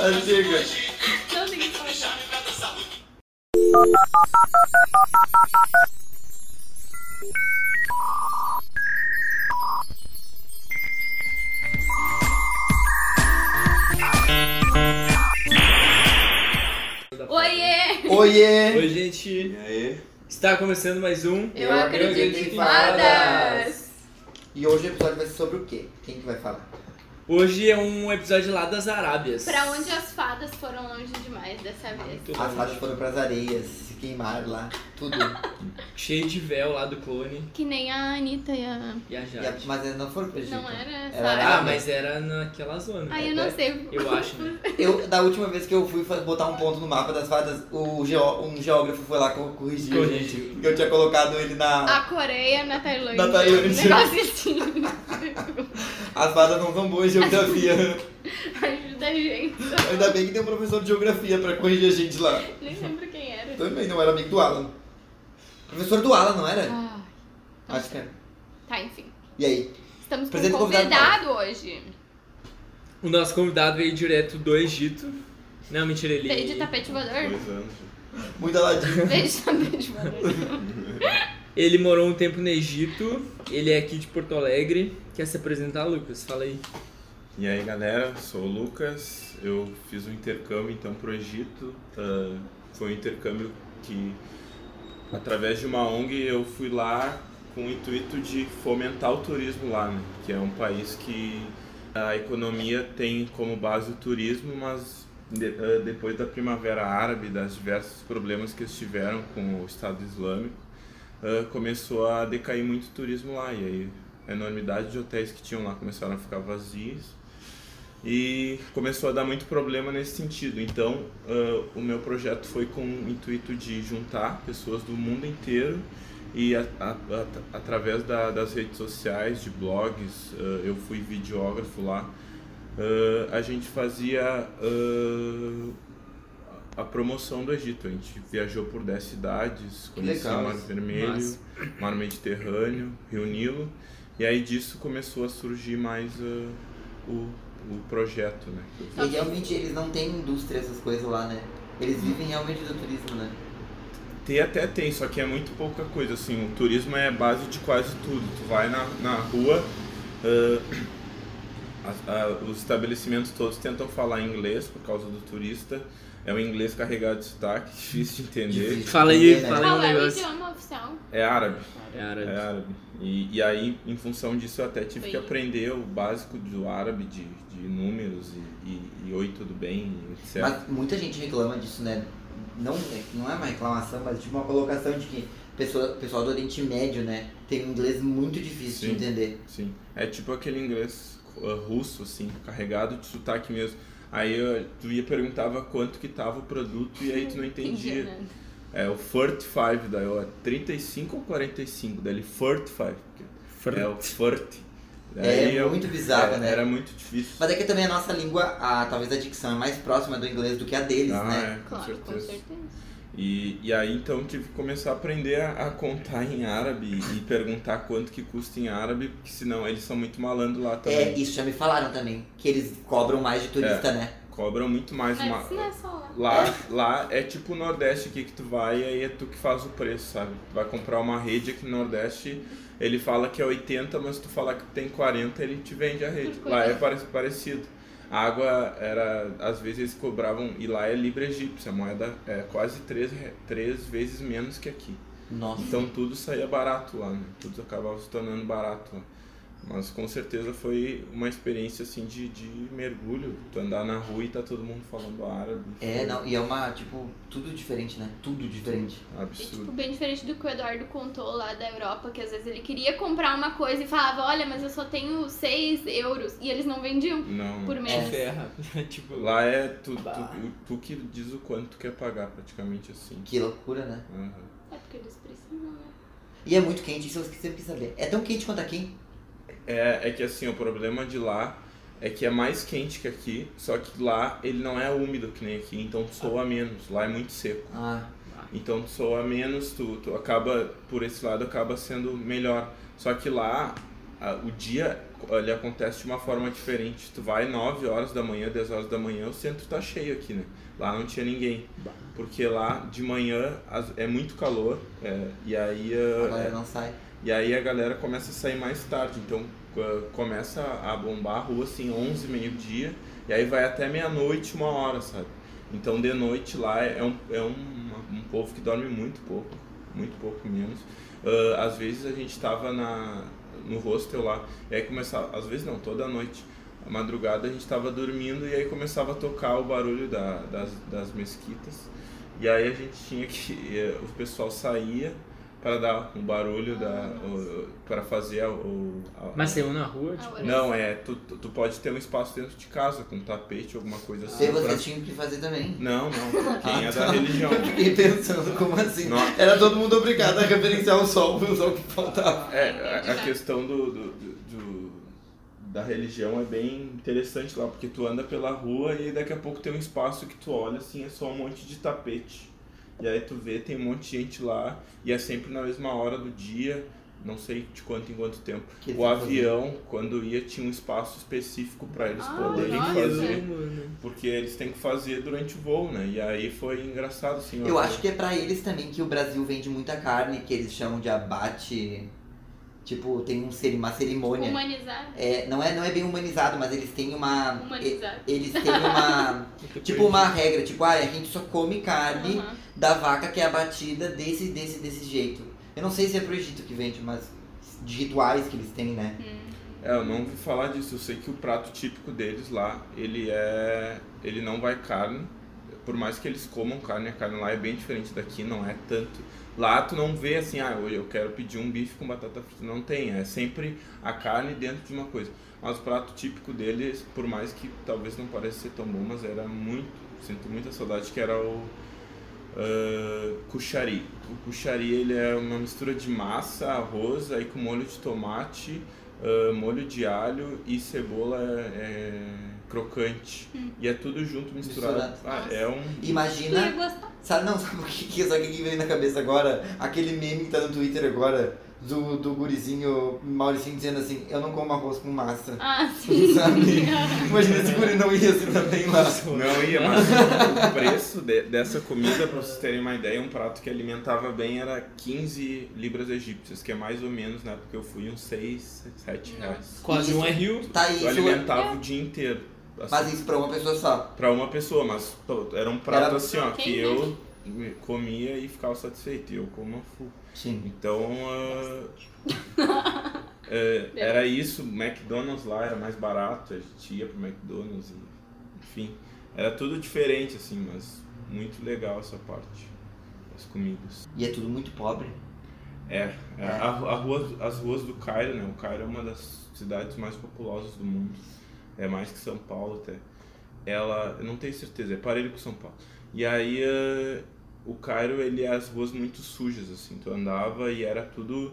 Não tem falar. Oiê! Oiê! Oi, gente. E aí? Está começando mais um. Eu acredito em fadas! E hoje o episódio vai ser sobre o quê? Quem que vai falar? Hoje é um episódio lá das Arábias. Pra onde as fadas foram longe demais dessa vez? Muito As longe. fadas foram pras areias, se queimaram lá, tudo. Cheio de véu lá do clone Que nem a Anitta e a. e a E a- Jade. mas eles não foram pro Egito. Não era essa Era área? Ah, mas era naquela zona. Ai, eu não sei. Eu acho, né? Eu, da última vez que eu fui fa- botar um ponto no mapa das fadas, o geo- um geógrafo foi lá co- corrigir. Corrigiu. Que eu tinha colocado ele na. A Coreia na Tailândia. Na Tailândia. Um negócio assim. As fadas não são boas em geografia. Ajuda a gente. Ainda bem que tem um professor de geografia pra corrigir a gente lá. Nem lembro quem era. Também não era amigo do Alan. Professor do Alan, não era? Ah, Acho que era. tá, enfim. E aí? Estamos com Apresenta um o convidado, convidado hoje. O nosso convidado veio direto do Egito. Não, mentira, ele. Veio de tapete voador? Dois anos. Muito aladinho. Veio de tapete voador. Ele morou um tempo no Egito. Ele é aqui de Porto Alegre. Quer se apresentar, Lucas? Fala aí. E aí galera, sou o Lucas, eu fiz um intercâmbio então pro Egito. ah, foi um intercâmbio que através de uma ONG eu fui lá com o intuito de fomentar o turismo lá, né? Que é um país que a economia tem como base o turismo, mas ah, depois da Primavera Árabe, das diversos problemas que eles tiveram com o Estado Islâmico, ah, começou a decair muito o turismo lá. E aí a enormidade de hotéis que tinham lá começaram a ficar vazios e começou a dar muito problema nesse sentido. Então, ah, o meu projeto foi com o intuito de juntar pessoas do mundo inteiro e a- a- a- através da- das redes sociais, de blogs, ah, eu fui videógrafo lá. ah, a gente fazia a promoção do Egito. A gente viajou por 10 cidades, conheceu o Mar. Vermelho, Massa. Mar Mediterrâneo, Rio Nilo. E aí disso começou a surgir mais ah, o, o projeto, né? E realmente eles não têm indústria, essas coisas lá, né? Eles vivem realmente do turismo, né? Tem até tem, só que é muito pouca coisa, assim, o turismo é a base de quase tudo. Tu vai na, na rua, ah, as- ah, os estabelecimentos todos tentam falar inglês por causa do turista. É um inglês carregado de sotaque, difícil de entender. Fala aí, né? fala aí um Qual é o negócio. idioma oficial? É árabe. É árabe. É árabe. E, e aí, em função disso, eu até tive que Bem. aprender o básico do árabe, de, de números e, e, e oi, tudo bem, etc. Mas muita gente reclama disso, né? Não, não é uma reclamação, mas tipo uma colocação de que pessoa, pessoal do Oriente Médio, né? Tem um inglês muito difícil Sim. de entender. Sim, é tipo aquele inglês uh, russo, assim, carregado de sotaque mesmo. Aí eu, tu ia perguntava quanto que tava o produto e aí tu não entendia. nada. É o 45, daí eu, é 35 ou 45? Daí ele 45, porque é o 40. É eu- muito bizarro, é, né? Era muito difícil. Mas é que também a nossa língua, a, talvez a dicção é mais próxima do inglês do que a deles, ah, né? é, com Claro, com certeza. E, e aí então tive que começar a aprender a, a contar em árabe e perguntar quanto que custa em árabe, porque senão eles são muito malandro lá também. É, isso já me falaram também, que eles cobram mais de turista, né? Cobram muito mais uma, Mas não é só lá. Lá, lá é tipo o Nordeste aqui que tu vai e aí é tu que faz o preço, sabe? Tu vai comprar uma rede aqui no Nordeste, ele fala que é 80, mas se tu falar que tem 40, ele te vende a rede. Lá é pare- parecido. A água era, às vezes eles cobravam, e lá é libra egípcia, a moeda é quase três, três vezes menos que aqui. Nossa. Então tudo saía barato lá, né? Tudo acabava se tornando barato lá. Mas com certeza foi uma experiência assim de, de mergulho. Tu andar na rua e tá todo mundo falando árabe. É, Foi não, e é uma, tipo, tudo diferente, né? Tudo diferente. É Absurdo. tipo bem diferente do que o Eduardo contou lá da Europa, que às vezes ele queria comprar uma coisa e falava, olha, mas eu só tenho 6 euros. E eles não vendiam Não. por mês. ferra. tipo, Lá é tu, tu, tu que diz o quanto tu quer pagar, praticamente assim. Que loucura, né? Aham. É porque eles precisam, né? E é muito quente, isso eu sempre quis saber. É tão quente quanto aqui? É, é que assim, o problema de lá é que é mais quente que aqui, só que lá ele não é úmido que nem aqui, então tu soa menos. Lá é muito seco. Ah, Então tu soa menos, tu, tu acaba, por esse lado, acaba sendo melhor. Só que lá, a- o dia ele acontece de uma forma diferente. Tu vai 9 horas da manhã, 10 horas da manhã, o centro tá cheio aqui, né? Lá não tinha ninguém. Porque lá de manhã as- é muito calor é, e aí A uh, galera não sai. e aí a galera começa a sair mais tarde, então começa a bombar a rua assim 11, meio-dia, e aí vai até meia-noite, uma hora, sabe? Então de noite lá é um, é um, um povo que dorme muito pouco, muito pouco menos. Uh, às vezes a gente tava na, no hostel lá, e aí começava, às vezes não, toda noite, a madrugada a gente tava dormindo e aí começava a tocar o barulho da, das, das mesquitas, e aí a gente tinha que, eh, o pessoal saía para dar um barulho da o- para fazer a- o a- Mas saiu na rua, Ah, tipo. ué. não é tu, tu tu pode ter um espaço dentro de casa com tapete alguma coisa assim E pra- tinham que fazer também. não não quem é da tá. religião Eu fiquei pensando como assim. Não. Era todo mundo obrigado a referenciar o sol, o sol que faltava. é a, a questão do, do, do- do- da religião é bem interessante lá porque tu anda pela rua e daqui a pouco tem um espaço que tu olha assim é só um monte de tapete e aí tu vê tem um monte de gente lá e é sempre na mesma hora do dia não sei de quanto em quanto tempo Que o avião, quando ia, tinha um espaço específico para eles Ah, poderem nossa. fazer, mano. porque eles têm que fazer durante o voo, né? E aí foi engraçado, assim. Eu acho que é pra eles também que o Brasil vende muita carne, que eles chamam de abate. Tipo, tem um, uma cerimônia. Humanizar. É, não, é, não é bem humanizado, mas eles têm uma. Humanizar. e- Eles têm uma. tipo, uma regra, tipo, ah, a gente só come carne Aham. da vaca que é abatida desse, desse, desse jeito. Eu não sei se é pro Egito que vende, mas de rituais que eles têm, né? É, eu não ouvi falar disso. Eu sei que o prato típico deles lá, ele é. Ele não vai carne. Por mais que eles comam carne, a carne lá é bem diferente daqui, não é tanto. Lá tu não vê assim, ah, hoje eu quero pedir um bife com batata frita. Não tem, é sempre a carne dentro de uma coisa. Mas o prato típico deles, por mais que talvez não pareça ser tão bom, mas era muito, sinto muita saudade, que era o uh, cuchari. O cuchari ele é uma mistura de massa, arroz, aí com molho de tomate, ah, molho de alho e cebola é, crocante. E é tudo junto misturado. Misturado. Ah, é um. Imagina. Sabe, não, sabe o que, que, sabe o que veio na cabeça agora? Aquele meme que tá no Twitter agora, do, do gurizinho Mauricinho dizendo assim, eu não como arroz com massa. Ah, sim. Sabe? Imagina esse guri não ia assim também lá. Não ia, mas o preço de- dessa comida, pra vocês terem uma ideia, um prato que alimentava bem era 15 libras egípcias, que é mais ou menos, na época que eu fui, uns 6, 7 reais. Quase um RU. Tá Eu isso, alimentava o dia inteiro. Assim. mas isso pra uma pessoa só. Pra uma pesa, mas era um prato Era- assim, ó, que eu comia e ficava satisfeito. E eu como a full. Sim. Então, ah, é, era isso. McDonald's lá era mais barato, a gente ia pro McDonald's, e, enfim. Era tudo diferente, assim, mas muito legal essa parte das comidas. E é tudo muito pobre. É, é, a, a rua, as ruas do Cairo, né? O Cairo é uma das cidades mais populosas do mundo. É mais que São Paulo até. Ela, eu não tenho certeza, é parelho com São Paulo. E aí eh, o Cairo, ele é as ruas muito sujas, assim. Tu andava e era tudo...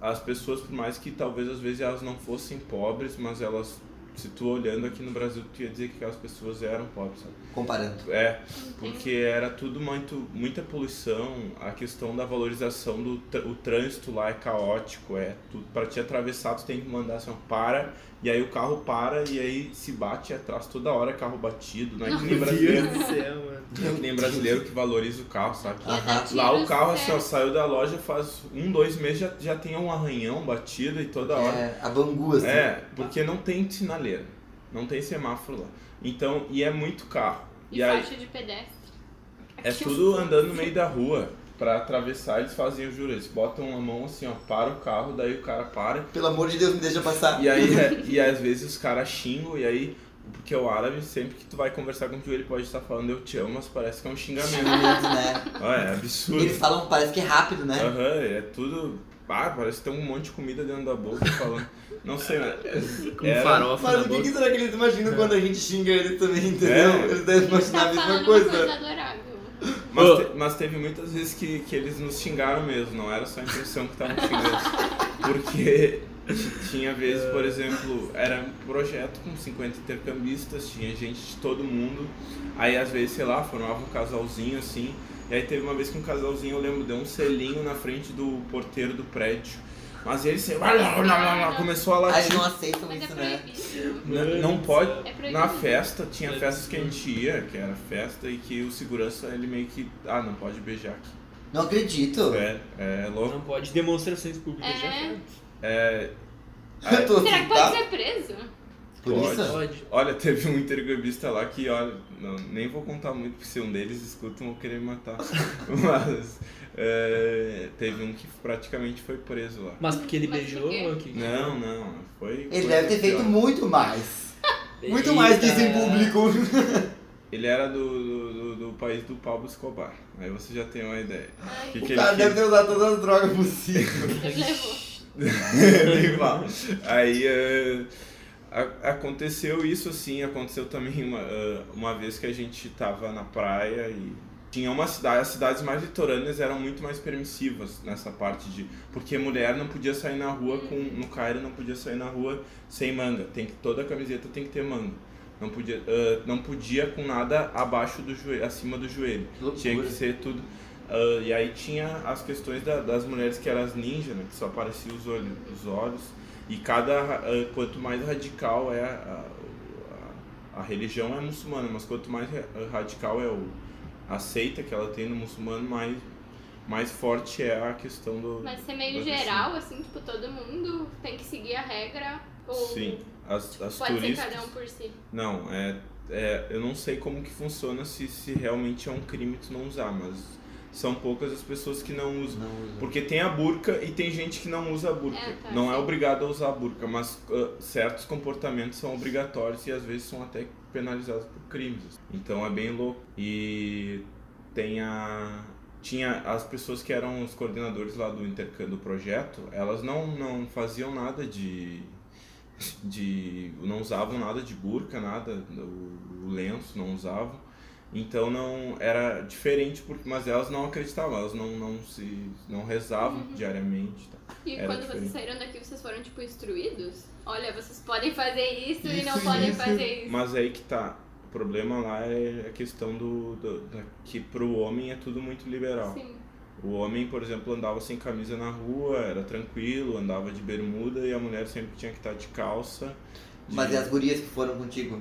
As pessoas, por mais que talvez às vezes elas não fossem pobres, mas elas... Se tu olhando aqui no Brasil, tu ia dizer que aquelas pessoas eram pobres, sabe? Comparando. É, porque era tudo muito, muita poluição, a questão da valorização do o trânsito lá é caótico, é tudo para te atravessar tu tem que mandar assim, ó, para, e aí o carro para e aí se bate atrás toda hora carro batido, não é que nem Meu brasileiro, Deus do céu, mano. não é que nem brasileiro que valoriza o carro, sabe? Aham. Lá o carro assim, ó, saiu da loja faz um, dois meses já, já tem um arranhão batido e toda hora. É, a Bangu, assim. É, porque não tem sinaleira, não tem semáforo lá. Então, e é muito carro. E, aí, faixa de pedestre. é Aqui, tudo andando no meio da rua. Pra atravessar, eles fazem o juro. Eles botam a mão assim, ó, para o carro, daí o cara para. Pelo amor de Deus, me deixa passar. E aí, é- e às vezes os caras xingam, e aí, porque o árabe, sempre que tu vai conversar com ele, pode estar falando eu te amo, mas parece que é um xingamento. Xingamento, né? Ó, é absurdo. Eles falam, parece que é rápido, né? Aham, é tudo. Ah, parece que tem um monte de comida dentro da boca falando. Não sei, né? Com Era- farofa Mas o que, que será que eles imaginam quando a gente xinga eles também, entendeu? É. Eles devem Tá imaginar a mesma coisa. coisa adorável. Mas, Ô. te- mas teve muitas vezes que, que eles nos xingaram mesmo, não era só a impressão que estavam xingando. Porque tinha vezes, por exemplo, era um projeto com 50 intercambistas, tinha gente de todo mundo. Aí às vezes, sei lá, formava um casalzinho assim. E aí teve uma vez que um casalzinho, eu lembro, deu um selinho na frente do porteiro do prédio. Mas ele começou a Aí latir. não aceitam Mas é isso, né? proibido. Não, não pode. É. Na festa, tinha festas que a gente ia, que era festa, e que o segurança ele meio que. Ah, não pode beijar aqui. Não acredito. É, é louco. Não pode demonstrações públicas de É. É. Tô Será que pode ser preso? Por Pode. isso? Pode. Olha, teve um intercambista lá que, olha, não, nem vou contar muito, porque se um deles escutam vão querer me matar. Mas é, teve um que praticamente foi preso lá. Mas porque ele Mas beijou por ou que? Não, não, foi. Ele foi deve ter feito pior. muito mais. Muito mais que isso em público. Ele era do, do, do- do país do Pablo Escobar. Aí você já tem uma ideia. Ai, O que, O que ele cara quis? deve ter usado todas as drogas possíveis. ele levou. Aí eh, a- aconteceu isso assim, aconteceu também uma, eh, uma vez que a gente tava na praia e tinha uma cidade, as cidades mais litorâneas eram muito mais permissivas nessa parte de. Porque mulher não podia sair na rua com. No Cairo não podia sair na rua sem manga. Tem que, toda a camiseta tem que ter manga. Não podia, eh, não podia com nada abaixo do joelho, acima do joelho. Loucura. Tinha que ser tudo. Ah, e aí tinha as questões da- das mulheres que eram as ninjas, né? Que só apareciam os olhos. Os olhos. E cada. ah, quanto mais radical é a, a, a religião é muçulmana, mas quanto mais ra- radical é o, a seita que ela tem no muçulmano, mais, mais forte é a questão do. Mas ser meio geral, assim, tipo, todo mundo tem que seguir a regra. Ou Sim. As, as pode turistas. ser cada um por si. Não, é, é. Eu não sei como que funciona se, se realmente é um crime tu não usar, mas são poucas as pessoas que não usam. Não usa. Porque tem a burca e tem gente que não usa a burca. É, tá, não é sim. obrigado a usar a burca, mas ah, certos comportamentos são obrigatórios e às vezes são até penalizados por crimes. Então é bem louco. E tem a tinha as pessoas que eram os coordenadores lá do intercâmbio do projeto, elas não não faziam nada de de não usavam nada de burca, nada, o, o lenço não usavam. Então não era diferente porque mas elas não acreditavam, elas não não se não rezavam Uhum. diariamente, tá? E Era quando diferente. vocês saíram daqui, vocês foram, tipo, instruídos? Olha, vocês podem fazer isso, e não Isso, podem isso. fazer isso. Mas aí que tá. O problema lá é a questão do, do da, que pro homem é tudo muito liberal. Sim. O homem, por exemplo, andava sem camisa na rua, era tranquilo, andava de bermuda e a mulher sempre tinha que estar de calça. de- Mas e as gurias que foram contigo?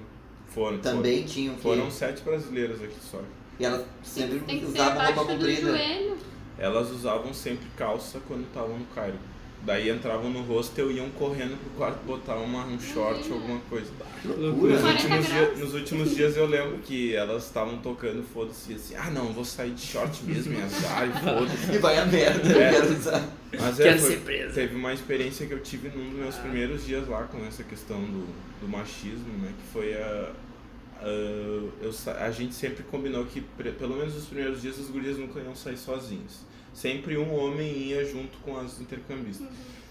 Foram, Também tinham que. foram, foram sete brasileiras aqui só. E elas sempre que usavam roupa comprida. joelho. Elas usavam sempre calça quando estavam no Cairo. Daí entravam no hostel e iam correndo pro quarto botar uma, um short ou alguma coisa. Nos loucura. 40 últimos, dias, nos últimos dias eu lembro que elas estavam tocando foda-se assim, ah não, vou sair de short mesmo, e azar, e foda-se. E vai a merda, É. eu quero usar. Mas é, foi- teve uma experiência que eu tive num dos meus primeiros dias lá com essa questão do, do machismo, né? Que foi a. a, eu, a gente sempre combinou que, pre- pelo menos nos primeiros dias, as gurias nunca iam sair sozinhas. Sempre um homem ia junto com as intercambistas.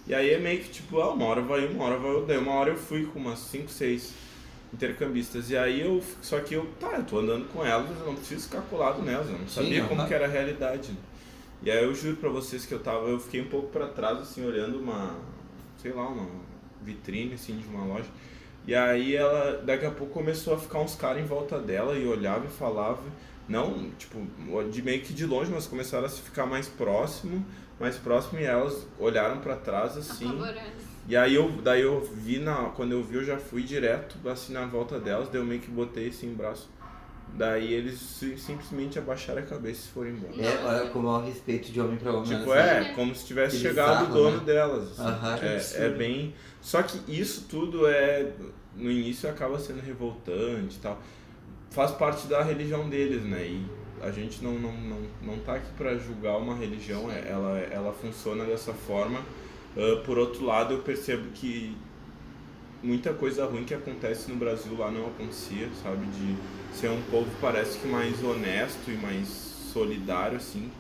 E aí é meio que tipo, ah, uma hora vai um, uma hora vai. Daí uma hora eu fui com umas 5, 6 intercambistas. E aí eu. Só que eu, tá, eu tô andando com elas, eu não preciso ficar colado nelas, eu não Sim, sabia como aham. que era a realidade. né? E aí eu juro pra vocês que eu tava, eu fiquei um pouco pra trás, assim, olhando uma, sei lá, uma vitrine, assim, de uma loja. E aí ela, daqui a pouco começou a ficar uns caras em volta dela e olhava e falava, não, tipo, de meio que de longe, mas começaram a se ficar mais próximo, mais próximo e elas olharam pra trás, assim. Apavorando. E aí eu, daí eu vi, na, quando eu vi eu já fui direto, assim, na volta delas, daí eu meio que botei assim o braço. Daí eles si- simplesmente abaixaram a cabeça e foram embora. É, olha como é o respeito de homem pra homem. Tipo, assim. é, como se tivesse Que chegado bizarro, o dono né? delas. assim. Aham. Que É, é bem. Só que isso tudo é. No início acaba sendo revoltante e tal. Faz parte da religião deles, né? E a gente não, não, não, não tá aqui pra julgar uma religião, é- ela, ela funciona dessa forma. Ah, por outro lado, eu percebo que muita coisa ruim que acontece no Brasil lá não acontecia, sabe? De ser um povo parece que mais honesto e mais solidário, assim,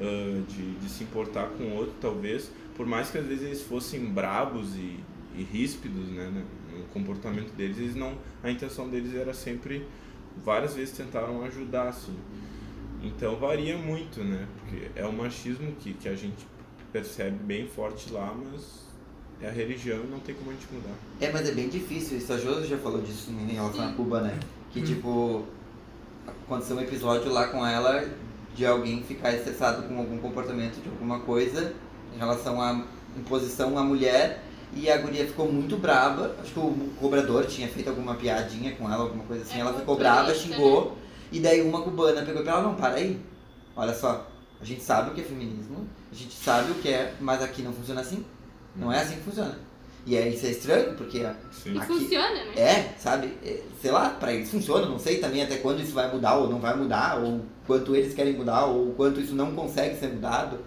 ah, de, de se importar com o outro, talvez. Por mais que às vezes eles fossem brabos e, e ríspidos, né, né, no comportamento deles, eles não, a intenção deles era sempre, várias vezes tentaram ajudar, assim. Então varia muito, né? Porque é o machismo que, que a gente percebe bem forte lá, mas é a religião e não tem como a gente mudar. É, mas é bem difícil. Isso a Josi já falou disso em relação a Sim. Cuba, né? Que tipo, aconteceu um episódio lá com ela de alguém ficar estressado com algum comportamento de alguma coisa em relação a imposição à mulher e a guria ficou muito braba. Acho que o cobrador tinha feito alguma piadinha com ela, alguma coisa assim. É, ela ficou brava, xingou. E daí uma cubana pegou e falou, não, para aí. Olha só, a gente sabe o que é feminismo, a gente sabe o que é, mas aqui não funciona assim. Não é assim que funciona. E aí isso é estranho, porque Sim. E Aqui- funciona, né? é, sabe? É, Sei lá, pra eles funciona, não sei também até quando isso vai mudar ou não vai mudar, ou quanto eles querem mudar, ou quanto isso não consegue ser mudado.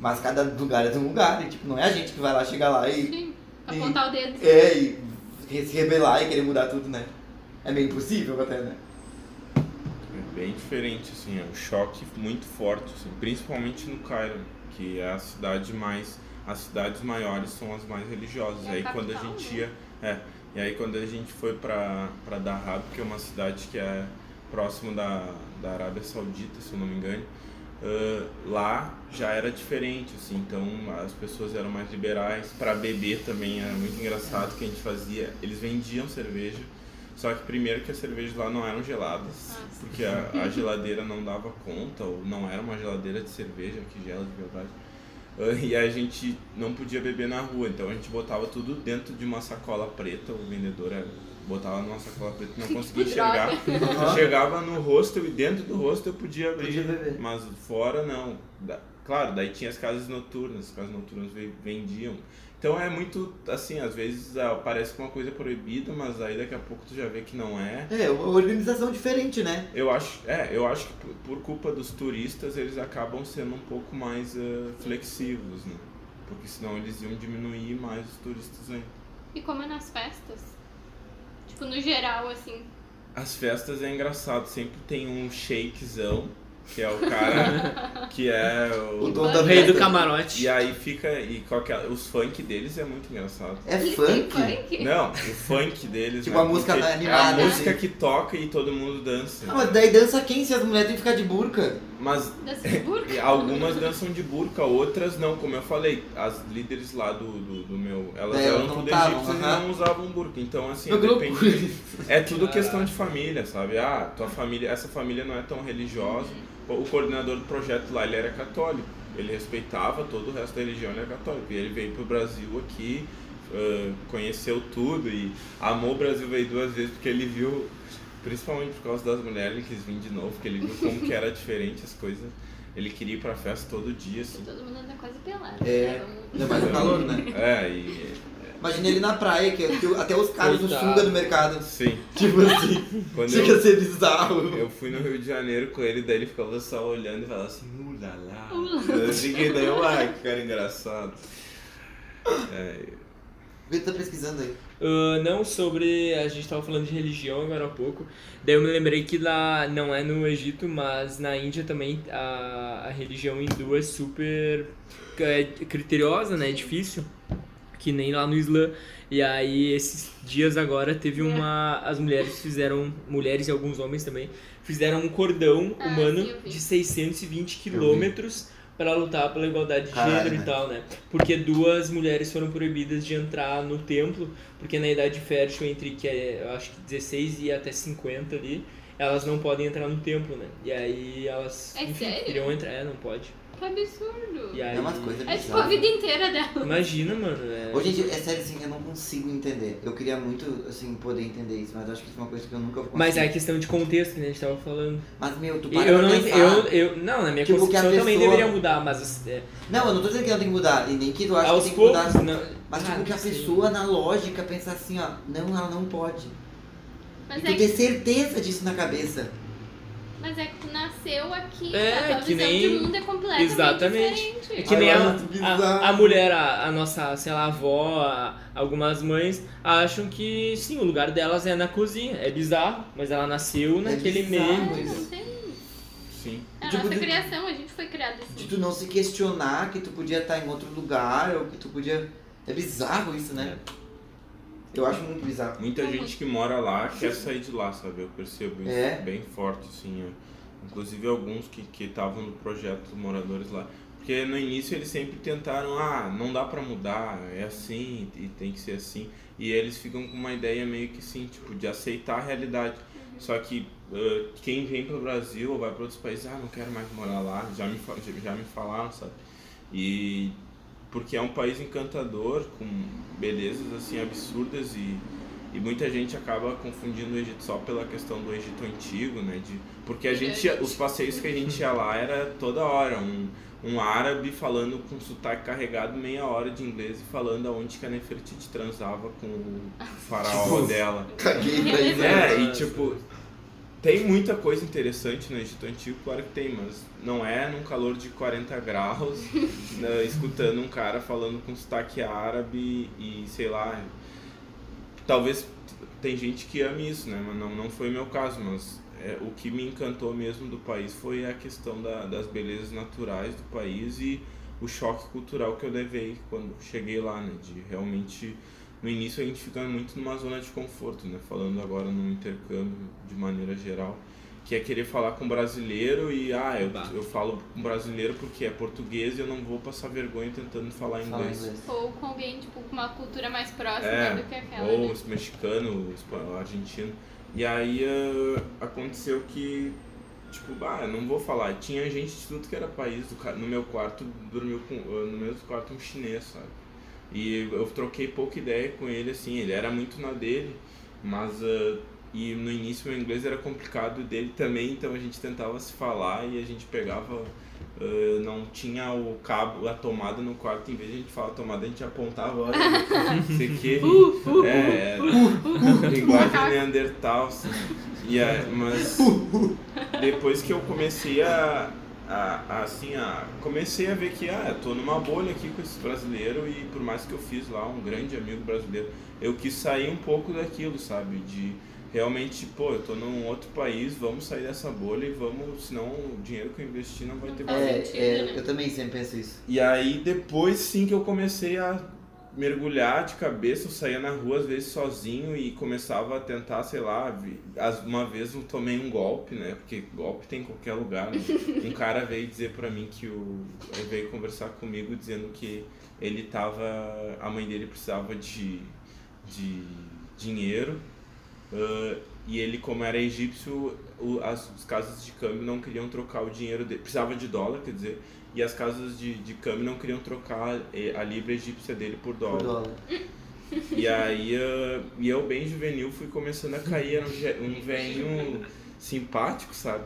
Mas cada lugar é um lugar, e tipo, não é a gente que vai lá chegar lá e, Sim, apontar o dedo. é, e se rebelar e querer mudar tudo, né? É meio impossível até, né? É bem diferente, assim, é um choque muito forte, assim, principalmente no Cairo, que é a cidade mais. As cidades maiores são as mais religiosas. É aí quando a capital, gente né? ia. É, e aí quando a gente foi pra, pra Dahab, que é uma cidade que é próximo da, da Arábia Saudita, se eu não me engano, ãh, lá já era diferente, assim, então as pessoas eram mais liberais. Para beber também era muito engraçado que a gente fazia. Eles vendiam cerveja, só que primeiro que as cervejas lá não eram geladas, Ah, porque a, a geladeira não dava conta, ou não era uma geladeira de cerveja que gela de verdade. Ah, E a gente não podia beber na rua, então a gente botava tudo dentro de uma sacola preta, o vendedor era- botava numa sacola preta e não conseguia enxergar. Chegava no hostel e dentro do hostel eu podia abrir, Podia beber. mas fora não. Da- Claro, daí tinha as casas noturnas, as casas noturnas ve- vendiam. Então é muito assim, às vezes ah, parece que é uma coisa proibida, mas aí daqui a pouco tu já vê que não é. É, uma organização diferente, né? Eu acho, é, eu acho que por, por culpa dos turistas eles acabam sendo um pouco mais ah, flexivos, né? Porque senão eles iam diminuir mais os turistas ainda. E como é nas festas? Tipo, no geral, assim. As festas é engraçado, sempre tem um shakezão, que é o cara que é O o. dono da O rei do camarote. E aí fica. E com aquela- os funk deles é muito engraçado. É Eles têm funk? funk? Não, o funk deles. Tipo é a música animada, É a música assim. que toca e todo mundo dança. Ah, mas daí dança quem se as mulheres têm que ficar de burca? Mas de algumas dançam de burca, outras não. Como eu falei, as líderes lá do, do, do meu. Elas É, eram tudo egípcias e não usavam burca. Então, assim, depende. isso. É tudo questão de família, sabe? Ah, tua família, essa família não é tão religiosa. O coordenador do projeto lá, ele era católico. Ele respeitava todo o resto da religião, ele era católico. E ele veio pro Brasil aqui, ah, conheceu tudo e amou o Brasil, veio duas vezes porque ele viu, principalmente por causa das mulheres, ele quis vir de novo, porque ele viu como que era diferente as coisas. Ele queria ir pra festa todo dia, assim. Todo mundo anda quase pelado. É. né? Ainda mais o calor, né? É, e. Imagina ele na praia, que, que até os caras do sunga do mercado. Sim, Tipo assim, quando chega eu, a ser bizarro. Eu fui no Rio de Janeiro com ele, daí ele ficava só olhando e falava assim, ulala. Ulala. Eu fiquei daí, eu, ai, que cara engraçado. É, O que tu tá pesquisando aí? Ah, não sobre. A gente tava falando de religião agora há pouco. Daí eu me lembrei que lá não é no Egito, mas na Índia também a, a religião hindu é super é, criteriosa, né? É difícil. Que nem lá no Islã. E aí esses dias agora teve uma. As mulheres fizeram. Mulheres e alguns homens também. Fizeram um cordão Ah, humano sim, eu vi. de 620 quilômetros para lutar pela igualdade de Caralho, gênero né? e tal, né? Porque duas mulheres foram proibidas de entrar no templo, porque na idade fértil entre que é, eu acho que 16 e até 50 ali, elas não podem entrar no templo, né? E aí elas É enfim, sério? queriam entrar, é, não pode. Que absurdo. E aí É umas coisas É tipo a bizarras. vida inteira dela. Imagina, mano, é... Ô, gente, é sério assim, eu não consigo entender. Eu queria muito, assim, poder entender isso, mas eu acho que isso é uma coisa que eu nunca vou. Mas é questão de contexto que a gente tava falando. Mas, meu, tu para Eu pra não, pensar. eu, eu, não, na minha Tipo, que a concepção também pessoa- deveria mudar, mas é, Não, eu não tô dizendo que não tem que mudar, e nem que tu acha aos que tem que mudar. poucos, não... Mas, Ah, tipo, que a sei. pessoa, na lógica, pensa assim, ó, não, ela não pode. Mas e é, tu ter certeza disso na cabeça. Mas é que tu nasceu aqui. É, a tua que visão nem- de mundo é completamente Exatamente. diferente. É que nem a, a, a mulher, a, a nossa, sei lá, avó, a- algumas mães acham que sim, o lugar delas é na cozinha. É bizarro, mas ela nasceu É naquele bizarro meio. É, tem. sim. É a Tipo, nossa de- criação, a gente foi criado De assim. tu não se questionar que tu podia estar em outro lugar, ou que tu podia... É bizarro isso, né? Eu acho muito bizarro. Muita Uhum. gente que mora lá quer sair de lá, sabe? Eu percebo isso É. bem forte, assim. ó. Inclusive alguns que que estavam no projeto Moradores lá. Porque no início eles sempre tentaram, ah, não dá pra mudar, é assim e tem que ser assim. E eles ficam com uma ideia meio que assim, tipo, de aceitar a realidade. Só que ah, quem vem pro Brasil ou vai para outros países, ah, não quero mais morar lá, já me, já me falaram, sabe? E porque é um país encantador, com belezas assim absurdas e, e muita gente acaba confundindo o Egito só pela questão do Egito antigo, né? De, porque a gente, os passeios que a gente ia lá era toda hora, um, um árabe falando com sotaque carregado meia hora de inglês e falando aonde que a Nefertiti transava com o faraó Tipo, dela. Caguei pra. É, e tipo, tem muita coisa interessante no Egito Antigo, claro que tem, mas não é num calor de 40 graus, né, escutando um cara falando com sotaque árabe e sei lá. Talvez tem gente que ame isso, né? Mas não, não foi o meu caso, mas é, o que me encantou mesmo do país foi a questão da, das belezas naturais do país e o choque cultural que eu levei quando cheguei lá, né? De realmente no início a gente fica muito numa zona de conforto, né? Falando agora no intercâmbio de maneira geral, que é querer falar com brasileiro e ah, eu, Bah. eu falo com brasileiro porque é português e eu não vou passar vergonha tentando falar Fala inglês. inglês. Ou com alguém, tipo, com uma cultura mais próxima É, do que aquela, ou né? os mexicano, espanhol, argentino. E aí eh, aconteceu que, tipo, bah, eu não vou falar. Tinha gente de tudo que era país. Do, no meu quarto, dormiu com, eh, no mesmo quarto um chinês, sabe? E eu troquei pouca ideia com ele, assim. Ele era muito na dele, mas. eh, e no início meu inglês era complicado o dele também, então a gente tentava se falar e a gente pegava. eh, não tinha o cabo, a tomada no quarto, em vez de a gente falar tomada, a gente apontava, olha, não sei o que. É, é linguagem neandertal, assim. E é, mas depois que eu comecei a, a, a, assim, a, comecei a ver que, ah, eu tô numa bolha aqui com esse brasileiro e por mais que eu fiz lá um grande amigo brasileiro, eu quis sair um pouco daquilo, sabe, de realmente, pô, eu tô num outro país, vamos sair dessa bolha e vamos, senão o dinheiro que eu investi não vai ter Faz É, sentido, é, né? eu também sempre penso isso. e aí depois sim que eu comecei a mergulhar de cabeça, eu saía na rua às vezes sozinho e começava a tentar, sei lá, uma vez eu tomei um golpe, né? Porque golpe tem em qualquer lugar. Né? Um cara veio dizer pra mim que o ele veio conversar comigo dizendo que ele tava a mãe dele precisava de de dinheiro ah, e ele como era egípcio, o- as, as casas de câmbio não queriam trocar o dinheiro dele, precisava de dólar, quer dizer, e as casas de, de câmbio não queriam trocar eh, a libra egípcia dele por Por dólar. dólar. E aí ah, e eu bem juvenil fui começando a cair, era um, um velhinho simpático, sabe?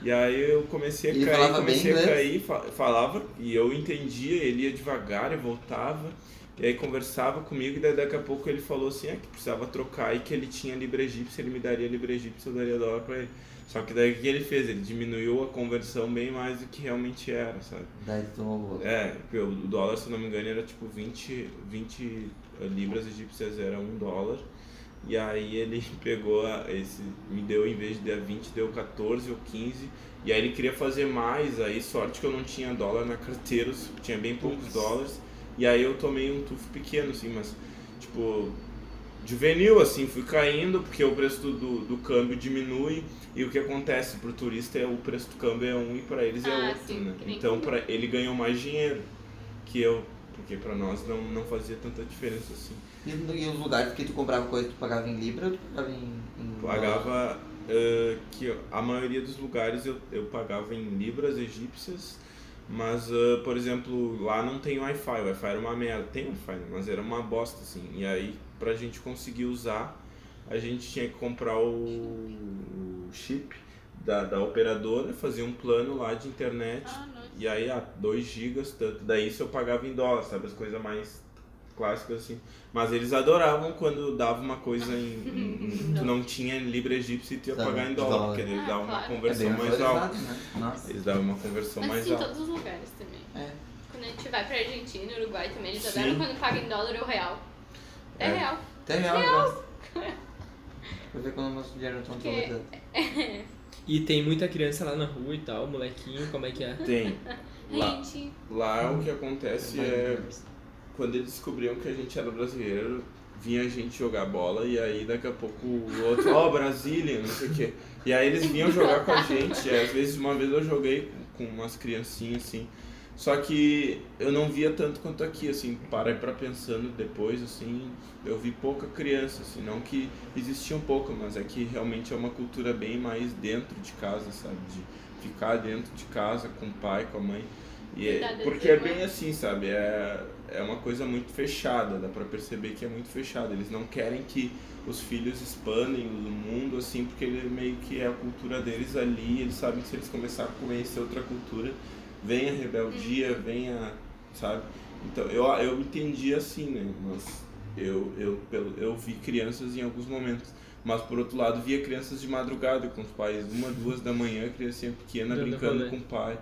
E aí eu comecei a Ele cair, comecei a cair, fa- falava, e eu entendia, ele ia devagar e voltava. E aí conversava comigo e daí daqui a pouco ele falou assim, é que precisava trocar e que ele tinha libra egípcia, ele me daria libra egípcia, eu daria dólar pra ele. Só que daí o que ele fez? Ele diminuiu a conversão bem mais do que realmente era, sabe? Daí tomou bolo. É, porque o dólar, se não me engano, era tipo 20, 20 libras egípcias, era um dólar. E aí ele pegou a- esse, me deu em vez de dar 20, deu 14 ou 15. E aí ele queria fazer mais, aí sorte que eu não tinha dólar na carteira, tinha bem poucos dólares. E aí eu tomei um tufo pequeno, assim, mas tipo, juvenil, assim, fui caindo porque o preço do, do, do câmbio diminui e o que acontece pro turista é o preço do câmbio é um e para eles é Ah, outro, sim, né? Então pra, ele ganhou mais dinheiro que eu, porque pra nós não, não fazia tanta diferença assim. E, e os lugares que tu comprava coisa, tu pagava em Libra ou tu pagava em. em? Pagava eh, que a maioria dos lugares eu, eu pagava em libras egípcias, mas eh, por exemplo, lá não tem Wi-Fi, o Wi-Fi era uma merda, tem Wi-Fi, né? mas era uma bosta assim. E aí pra gente conseguir usar, a gente tinha que comprar o, o chip da, da operadora, fazer um plano lá de internet. Ah. E aí, ah, 2 gigas, tanto. Daí isso eu pagava em dólar, sabe? As coisas mais clássicas assim. Mas eles adoravam quando dava uma coisa em. em- em- tu não tinha Libra egípcia e tu ia Dava pagar em em dólar, dólar. porque eles Ah, davam uma claro. É bem conversão mais alta. né? Nossa. Eles davam uma conversão Mas mais assim, em alta. todos os lugares também. É. Quando a gente vai pra Argentina, Uruguai também, eles adoram quando paga em dólar ou real. É, É. real. Até real, real. Pra ver quando o nosso dinheiro não Porque- valorizado. E tem muita criança lá na rua e tal, molequinho, como é que é? Tem. Lá, Gente, lá o que acontece é. Quando eles descobriam que a gente era brasileiro, vinha a gente jogar bola e aí daqui a pouco o outro, ó, Brasília, não sei o quê. E aí eles vinham jogar com a gente. às vezes uma vez eu joguei com, umas criancinhas assim. Só que eu não via tanto quanto aqui, assim, para pra pensando depois, assim, eu vi pouca criança, assim, não que existiam pouca, mas é que realmente é uma cultura bem mais dentro de casa, sabe? De ficar dentro de casa com o pai, com a mãe. E é, porque é bem assim, sabe? É, é uma coisa muito fechada, dá pra perceber que é muito fechada. Eles não querem que os filhos expandem o mundo assim, porque ele meio que é a cultura deles ali, eles sabem que se eles começarem a conhecer outra cultura, vem a rebeldia, vem a. sabe? Então eu, eu entendi assim, né? Mas eu, eu, pelo, eu vi crianças em alguns momentos. Mas por outro lado, via crianças de madrugada com os pais, uma, duas da manhã, criancinha pequena brincando com o pai.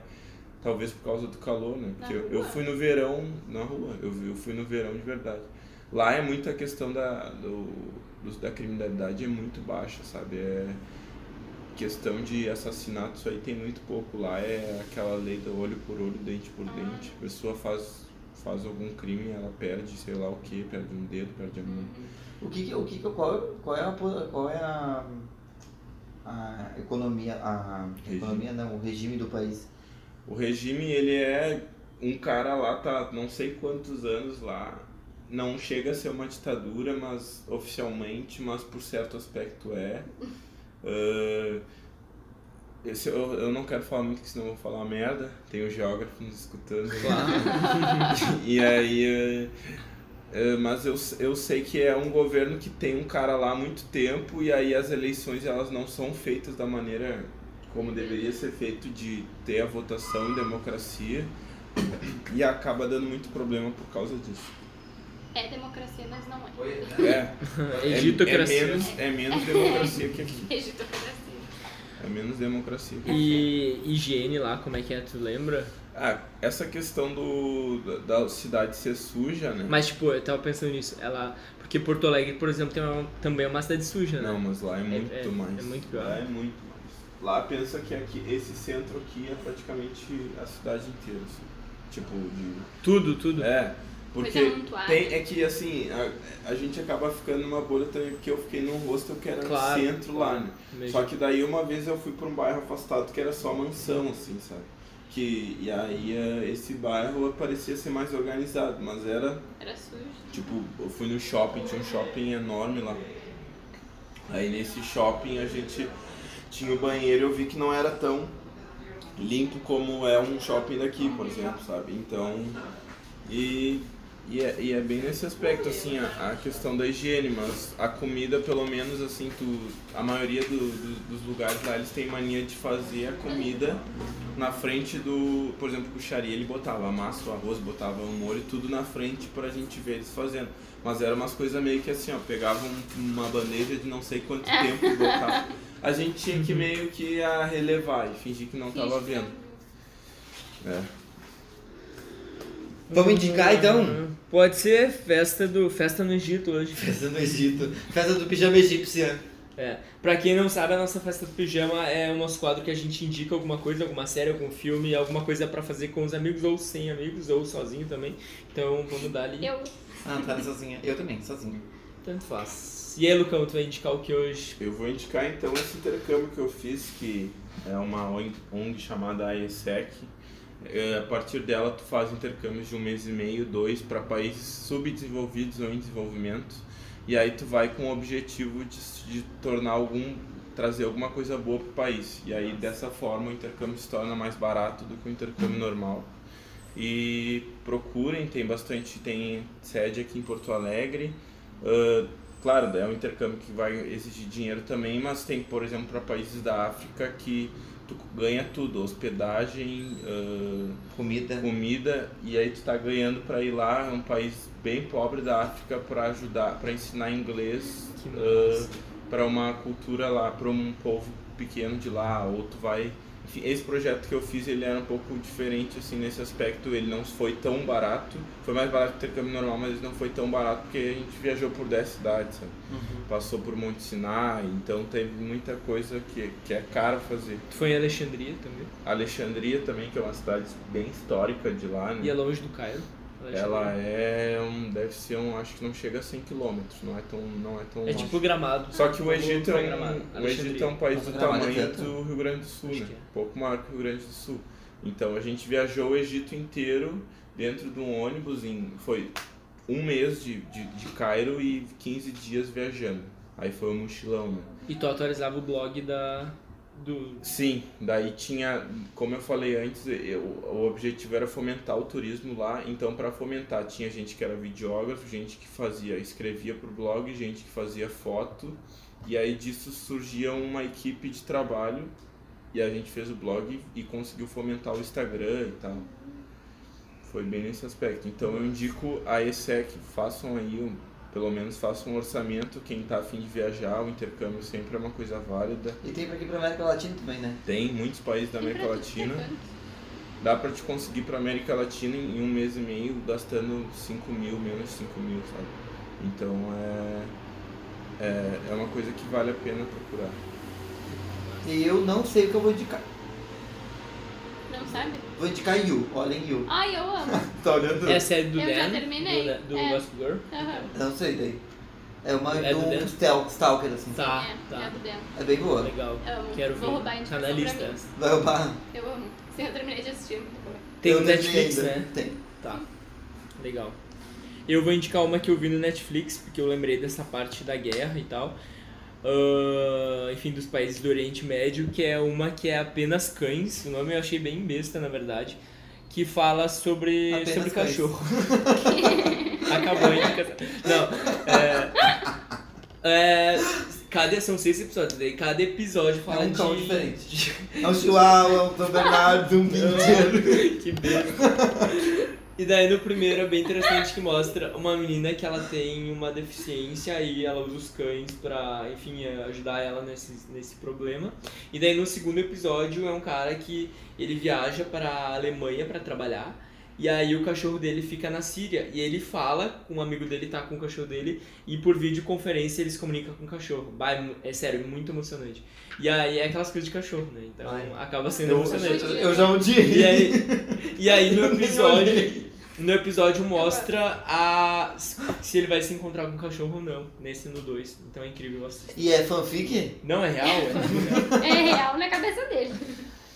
Talvez por causa do calor, né? Porque eu, eu fui no verão, na rua, eu, vi- eu fui no verão de verdade. Lá é muito a questão da, do, da criminalidade é muito baixa, sabe? É questão de assassinato, isso aí tem muito pouco. Lá é aquela lei do olho por olho, dente por dente. A pessoa faz, faz algum crime, ela perde sei lá o que, perde um dedo, perde a mão. O que, o que, qual, qual é a qual é a, a economia a Regime. economia não o regime do país O regime, ele é um cara lá, tá não sei quantos anos lá, não chega a ser uma ditadura, mas oficialmente, mas por certo aspecto é. Ah, esse, eu, eu não quero falar muito, porque senão eu vou falar merda. Tem o geógrafo nos escutando. e aí. eh, eh, mas eu, eu sei que é um governo que tem um cara lá há muito tempo e aí as eleições elas não são feitas da maneira como deveria ser feito de ter a votação em democracia e acaba dando muito problema por causa disso. É democracia, mas não é. É, é, é, Egitocracia. menos, é menos democracia que aqui. Egitocracia. É menos democracia. E higiene lá, como é que é? Tu lembra? Ah, essa questão do, da, da cidade ser suja, né? Mas, tipo, eu tava pensando nisso. Ela. Porque Porto Alegre, por exemplo, tem uma- também é uma cidade suja, né? Não, mas lá é muito é- mais. é muito pior. Lá é muito mais. Lá pensa que aqui, esse centro aqui é praticamente a cidade inteira, assim. Tipo, de... Tudo, tudo. É, porque tem, é que assim, a, a gente acaba ficando numa bolha também, porque eu fiquei num hostel que era Claro, no centro lá, né? Mesmo. Só que daí uma vez eu fui pra um bairro afastado que era só mansão, assim, sabe? Que, e aí eh, esse bairro parecia ser mais organizado, mas era Era sujo. Tipo, eu fui no shopping, tinha um shopping enorme lá. Aí nesse shopping a gente tinha o banheiro eu vi que não era tão limpo como é um shopping daqui, por exemplo, sabe? Então, e, e, é, e é bem nesse aspecto, assim, a, a questão da higiene, mas a comida, pelo menos, assim, tu, a maioria do, do- dos lugares lá, eles têm mania de fazer a comida na frente do, por exemplo, o Xari, ele botava a massa, o arroz, botava o molho, tudo na frente pra gente ver eles fazendo. Mas eram umas coisas meio que assim, ó, pegavam uma bandeja de não sei quanto tempo e botava. A gente tinha que meio que a relevar e fingir que não tava Finge que vendo. É. vamos indicar então Pode ser festa do festa no Egito hoje. festa do Egito festa do pijama egípcia É. Pra quem não sabe, a nossa festa do pijama é o nosso quadro que a gente indica alguma coisa, alguma série, algum filme, alguma coisa pra fazer com os amigos ou sem amigos ou sozinho também. Então vamos dar ali. Eu, ah tá sozinha eu também sozinha Tanto faz. E aí, Lucão, tu vai indicar o que hoje? Eu vou indicar então esse intercâmbio que eu fiz, que é uma ONG chamada IESEC. É, a partir dela tu faz intercâmbios de um mês e meio, dois, para países subdesenvolvidos ou em desenvolvimento. E aí tu vai com o objetivo de, de tornar algum, trazer alguma coisa boa pro país. E aí dessa forma o intercâmbio se torna mais barato do que o intercâmbio normal. E procurem, tem bastante, tem sede aqui em Porto Alegre. Ah, claro, é um intercâmbio que vai exigir dinheiro também, mas tem, por exemplo, para países da África que tu ganha tudo, hospedagem, ah, comida. comida, e aí tu tá ganhando para ir lá, é um país bem pobre da África para ajudar, para ensinar inglês Que ah, para uma cultura lá, para um povo pequeno de lá, ou tu vai esse projeto que eu fiz, ele era um pouco diferente, assim, nesse aspecto, ele não foi tão barato, foi mais barato que o intercâmbio normal, mas não foi tão barato porque a gente viajou por 10 cidades, sabe? Passou por Monte Sinai, então teve muita coisa que, que é caro fazer. Tu foi em Alexandria também. Alexandria também, que é uma cidade bem histórica de lá, né? E é longe do Cairo. Ela é um, deve ser um, acho que não chega a 100 km, não é tão, não é tão É tipo Gramado. Só que o Vamos Egito é um, o. Egito é um país do é tamanho do Rio Grande do Sul, Acho né? que é. Um pouco maior que o Rio Grande do Sul. Então a gente viajou o Egito inteiro dentro de um ônibus em foi um mês de, de, de Cairo e 15 dias viajando. Aí foi um mochilão, né? E tu atualizava o blog da, Do... Sim, daí tinha, como eu falei antes, eu, o objetivo era fomentar o turismo lá, então para fomentar tinha gente que era videógrafo, gente que fazia, escrevia pro blog, gente que fazia foto, e aí disso surgia uma equipe de trabalho e a gente fez o blog e conseguiu fomentar o Instagram e tal. Foi bem nesse aspecto. Então eu indico a ESEC, façam aí um pelo menos faça um orçamento, quem está afim de viajar, o intercâmbio sempre é uma coisa válida. E tem pra aqui pra América Latina também, né? Tem muitos países da América é Latina. canto. Dá pra te conseguir pra América Latina em um mês e meio gastando 5 mil, menos 5 mil, sabe? Então é, é, é uma coisa que vale a pena procurar. E eu não sei o que eu vou indicar. Não sabe? Vou indicar Yu, olhem Yu. Ai, eu amo. Tá olhando? É a série do Eu já Dan? terminei. Do, do É. Gossip Girl? Aham. Não sei daí. É uma É do Dan? stal- stalker, assim. Tá, é, tá. é do Dan. É bem boa. Legal. Amo. Quero Vou ver. roubar a Tá indicação na pra lista. mim. Vai roubar. Eu amo. Sim, eu terminei de assistir. Tem Eu no Netflix, ainda. né? Tem. Tá. Legal. Eu vou indicar uma que eu vi no Netflix, porque eu lembrei dessa parte da guerra e tal. Ah, enfim, dos países do Oriente Médio, que é uma que é apenas cães. O nome eu achei bem besta, na verdade. Que fala sobre, Apenas sobre cães. cachorro. Acabou a indicação. Não, é, é, cada, são seis episódios, daí cada episódio É fala um cão de... diferente. É um chihuahua, um Bernardo, um pincheiro. que besta. E daí no primeiro é bem interessante que mostra uma menina que ela tem uma deficiência e ela usa os cães pra, enfim, eh, ajudar ela nesse, nesse problema. E daí no segundo episódio é um cara que ele viaja pra Alemanha pra trabalhar. E aí o cachorro dele fica na Síria e ele fala com um amigo dele, tá com o cachorro dele, e por videoconferência eles comunicam com o cachorro. Bah, é é sério, muito emocionante. E aí é aquelas coisas de cachorro, né? Então Ai. acaba sendo Eu, emocionante. eu, eu já odiei. E aí, e aí no episódio, no episódio mostra a se ele vai se encontrar com o cachorro ou não, nesse no 2. Então é incrível assistir. E é fanfic? Não é real, é real. É real na cabeça dele.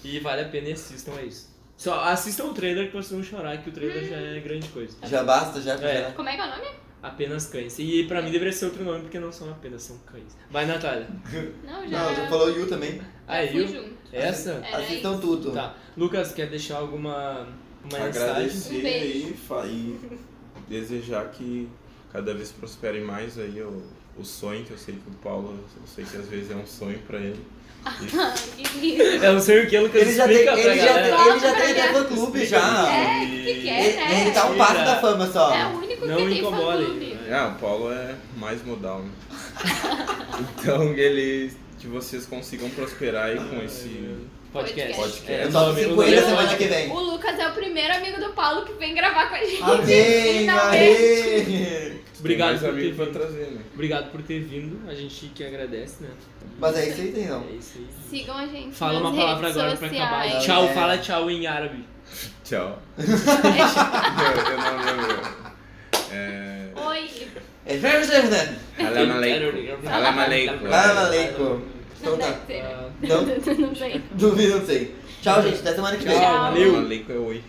E vale a pena e assistam, é isso. Só assistam o trailer que vocês vão chorar, que o trailer já é grande coisa. Já basta, já? É. já? Como é que é o nome? Apenas cães. E pra mim deveria ser outro nome, porque não são apenas, são cães. Vai, Natália. Não, já. Não, já falou Yu também. Aí, fui eu? junto. Essa? Era Assistam isso. tudo. Tá. Lucas, quer deixar alguma uma mensagem? Agradecer Um e, e desejar que cada vez prospere mais aí o, o sonho, que eu sei que o Paulo, eu sei que às vezes é um sonho pra ele. Não sei o que. Ele já tem, ele já tem, ele já tem fã clube já. É, que que é, Ele, né? ele tá um passo da fama só. É o único Não que tem incomodem. fã-clube. Ah, o Paulo é mais modal, né? então ele que vocês consigam prosperar aí com esse Podcast. Podcast. É, Eu o topo nome- o 50 nome é semana que vem. O Lucas é o primeiro amigo do Paulo que vem gravar com a gente. Amém, amém. Obrigado por ter vindo. trazer, né? Obrigado por ter vindo. A gente que agradece, né? Mas é isso aí, tem não. É isso aí. Sigam a gente Fala nas uma palavra agora pra acabar. sociais. Tchau, É. fala tchau em árabe. Tchau. eu, eu não lembro. É... Oi. É verdade, né? Salam aleikum. Salam aleikum. Não Então tá. ser. Ah, Não? Não sei. Duvido, não sei. Tchau, gente. Até semana que vem. Tchau. valeu. Oi.